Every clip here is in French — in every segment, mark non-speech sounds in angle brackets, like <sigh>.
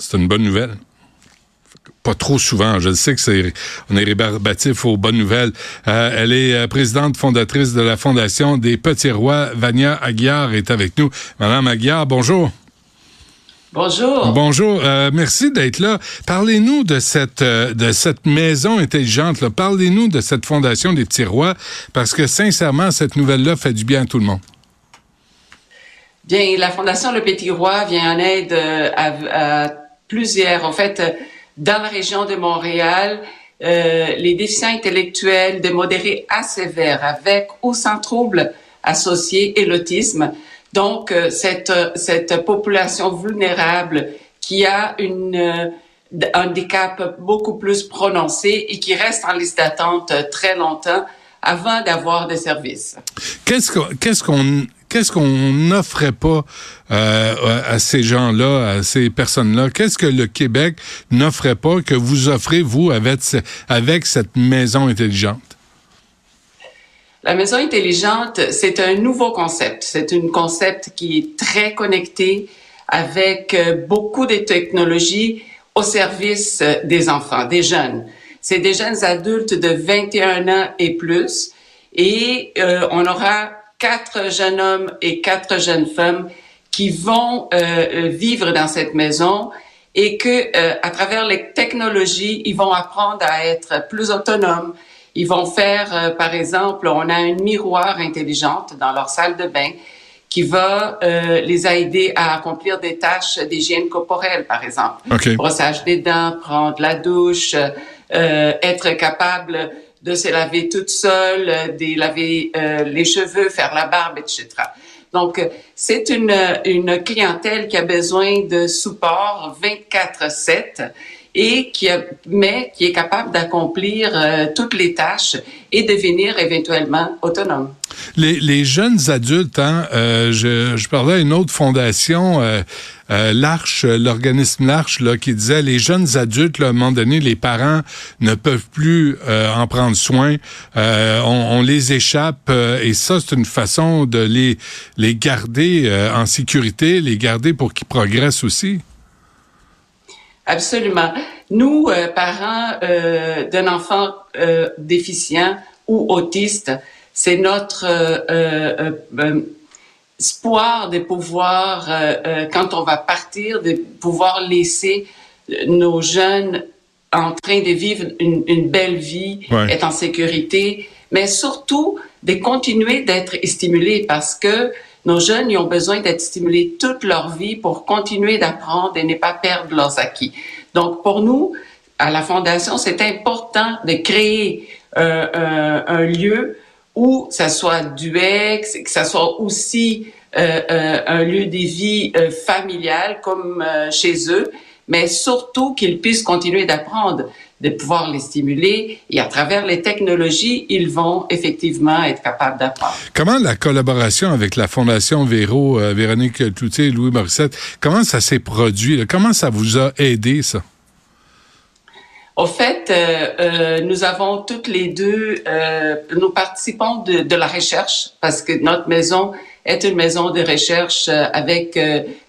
c'est une bonne nouvelle. Pas trop souvent. Je sais que c'est, on est rébarbatif aux bonnes nouvelles. Euh, elle est euh, présidente fondatrice de la Fondation des Petits Rois. Vania Aguiar est avec nous. Madame Aguiar, bonjour. Bonjour. Bonjour. Euh, merci d'être là. Parlez-nous de cette euh, de cette maison intelligente. Parlez-nous de cette fondation des petits rois, parce que sincèrement, cette nouvelle-là fait du bien à tout le monde. Bien, la fondation Le Petit Roi vient en aide à, à plusieurs. En fait, dans la région de Montréal, euh, les déficients intellectuels de modérés à sévères, avec ou sans troubles associés et l'autisme. Donc, euh, cette, cette population vulnérable qui a euh, handicap beaucoup plus prononcé et qui reste en liste d'attente très longtemps avant d'avoir des services. Qu'est-ce qu'est-ce qu'on qu'est-ce qu'on n'offrait pas euh, à ces gens-là, à ces personnes-là? Qu'est-ce que le Québec n'offrait pas que vous offrez vous avec avec cette maison intelligente? La maison intelligente, c'est un nouveau concept. C'est un concept qui est très connecté avec euh, beaucoup de technologies au service euh, des enfants, des jeunes. C'est des jeunes adultes de 21 ans et plus. Et euh, on aura quatre jeunes hommes et quatre jeunes femmes qui vont euh, vivre dans cette maison et que euh, à travers les technologies, ils vont apprendre à être plus autonomes, ils vont faire, euh, par exemple, on a une miroir intelligente dans leur salle de bain qui va euh, les aider à accomplir des tâches d'hygiène corporelle, par exemple. Okay. Brossage des dents, prendre la douche, euh, être capable de se laver toute seule, de laver euh, les cheveux, faire la barbe, etc. Donc, c'est une, une clientèle qui a besoin de support 24-7 et qui a, mais qui est capable d'accomplir euh, toutes les tâches et devenir éventuellement autonome. Les, les jeunes adultes, hein, euh, je, je, parlais à une autre fondation, euh, euh l'Arche, l'organisme L'Arche, là, qui disait les jeunes adultes, là, à un moment donné, les parents ne peuvent plus euh, en prendre soin, on, on, les échappe, et ça, c'est une façon de les, les garder en sécurité, les garder pour qu'ils progressent aussi. Absolument. Nous, euh, parents euh, d'un enfant euh, déficient ou autiste, c'est notre espoir de pouvoir, quand on va partir, de pouvoir laisser nos jeunes en train de vivre une, une belle vie, ouais. être en sécurité, mais surtout de continuer d'être stimulés parce que nos jeunes, ont besoin d'être stimulés toute leur vie pour continuer d'apprendre et ne pas perdre leurs acquis. Donc, pour nous, à la Fondation, c'est important de créer euh, un, lieu où ça soit duex, que ça soit aussi euh, euh, un lieu de vie euh, familial comme chez eux, mais surtout qu'ils puissent continuer d'apprendre de pouvoir les stimuler et à travers les technologies, ils vont effectivement être capables d'apprendre. Comment la collaboration avec la Fondation Véro, euh, Véronique Cloutier et Louis Morissette, comment ça s'est produit? Là? Comment ça vous a aidé, ça? Au fait, euh, euh, nous avons toutes les deux, euh, nous participons de, de, la recherche parce que notre maison est une maison de recherche avec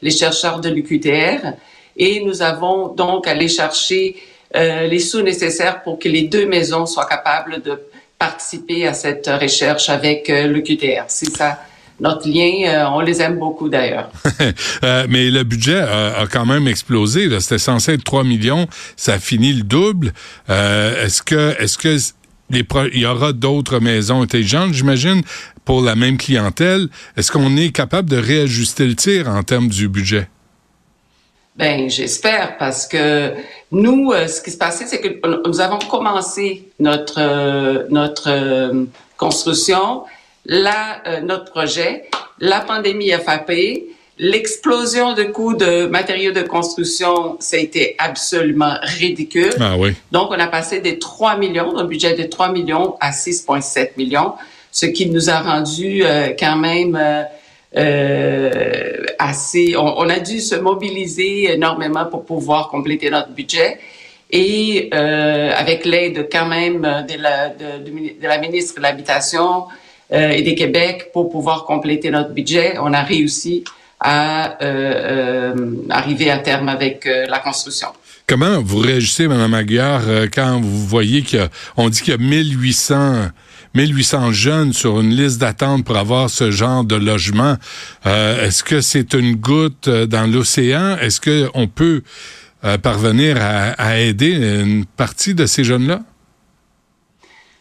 les chercheurs de l'UQTR et nous avons donc allé chercher euh, les sous nécessaires pour que les deux maisons soient capables de participer à cette recherche avec euh, le QTR. C'est ça notre lien. on les aime beaucoup d'ailleurs. <laughs> mais le budget a, quand même explosé. C'était censé être 3 millions, ça a fini le double. est-ce que, est-ce que il y aura d'autres maisons intelligentes, j'imagine, pour la même clientèle? Est-ce qu'on est capable de réajuster le tir en termes du budget? Ben, j'espère parce que nous, euh, ce qui se passait, c'est que nous avons commencé notre euh, notre euh, construction, là, notre projet. La pandémie a frappé. L'explosion de coûts de matériaux de construction, ça a été absolument ridicule. Ah oui. Donc, on a passé des 3 millions, d'un budget de 3 millions à 6,7 millions, ce qui nous a rendu quand même euh, assez. On, a dû se mobiliser énormément pour pouvoir compléter notre budget. Et euh, avec l'aide quand même de la, ministre de l'Habitation euh, et des Québec pour pouvoir compléter notre budget, on a réussi à arriver à terme avec la construction. Comment vous réagissez, Mme Aguiar, quand vous voyez qu'on dit qu'il y a 1800 1800 jeunes sur une liste d'attente pour avoir ce genre de logement. Euh, est-ce que c'est une goutte euh, dans l'océan? Est-ce qu'on peut euh, parvenir à, aider une partie de ces jeunes-là?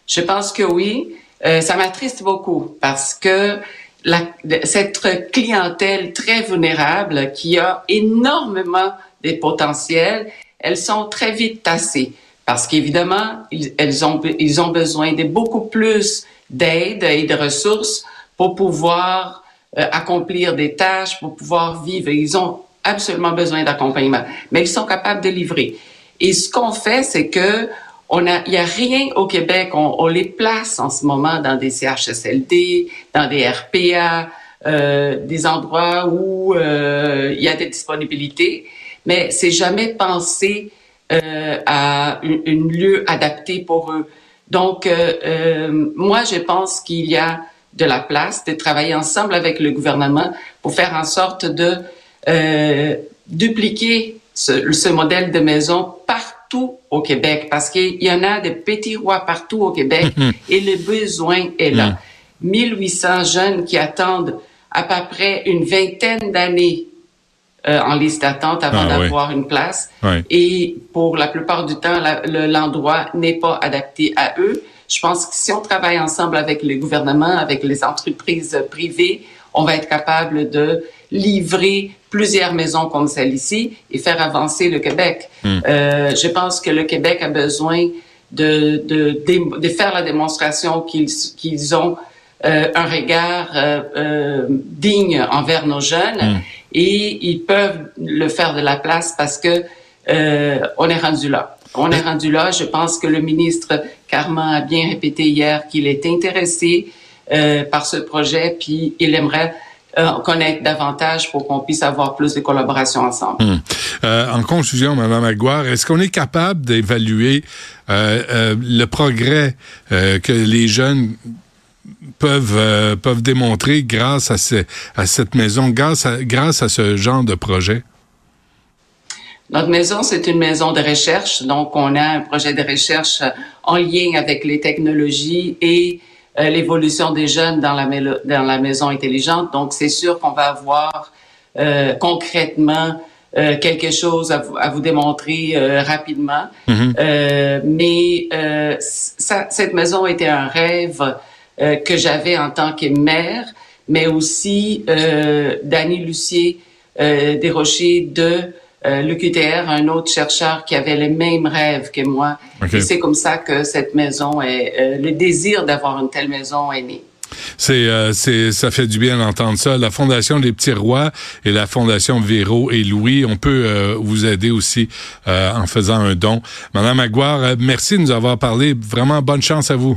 Je pense que oui. ça m'attriste beaucoup parce que cette clientèle très vulnérable qui a énormément de potentiel, elles sont très vite tassées parce qu'évidemment, ils, ont, ils ont besoin de beaucoup plus d'aide et de ressources pour pouvoir euh, accomplir des tâches, pour pouvoir vivre. Ils ont absolument besoin d'accompagnement, mais ils sont capables de livrer. Et ce qu'on fait, c'est que on a, il y a rien au Québec. On, on, les place en ce moment dans des CHSLD, dans des RPA, euh, des endroits où euh, il y a des disponibilités, mais c'est jamais pensé euh, à un, lieu adapté pour eux. Donc, euh, euh, moi, je pense qu'il y a de la place de travailler ensemble avec le gouvernement pour faire en sorte de dupliquer ce, ce, modèle de maison partout au Québec, parce qu'il y en a des petits rois partout au Québec <laughs> et le besoin est là. 1800 jeunes qui attendent à peu près une vingtaine d'années euh, en liste d'attente avant ah, d'avoir une place. Et pour la plupart du temps, l'endroit n'est pas adapté à eux. Je pense que si on travaille ensemble avec le gouvernement, avec les entreprises privées, on va être capable de livrer plusieurs maisons comme celle-ci et faire avancer le Québec. Hmm. Euh, je pense que le Québec a besoin de, de, de, faire la démonstration qu'ils qu'ils ont un regard euh, euh, digne envers nos jeunes hmm. et ils peuvent le faire de la place parce que on est rendu là. On est rendu là. Je pense que le ministre Carman a bien répété hier qu'il est intéressé par ce projet, puis il aimerait connaître davantage pour qu'on puisse avoir plus de collaboration ensemble. Hmm. en conclusion, Mme Aguirre, est-ce qu'on est capable d'évaluer le progrès que les jeunes peuvent euh, peuvent démontrer grâce à, à cette maison, grâce à, grâce à ce genre de projet? Notre maison, c'est une maison de recherche. Donc, on a un projet de recherche euh, en lien avec les technologies et euh, l'évolution des jeunes dans la, dans la maison intelligente. Donc, c'est sûr qu'on va avoir concrètement quelque chose à vous, à vous démontrer rapidement. Mm-hmm. mais ça, cette maison était un rêve euh, que j'avais en tant que mère, mais aussi euh, Danny Lucier euh, Desrochers de euh, l'UQTR, un autre chercheur qui avait les mêmes rêves que moi. Et c'est comme ça que cette maison est, euh, le désir d'avoir une telle maison est né. C'est, c'est, ça fait du bien d'entendre ça. La Fondation des Petits Rois et la Fondation Véro et Louis, on peut vous aider aussi en faisant un don. Madame Aguard, merci de nous avoir parlé. Vraiment bonne chance à vous.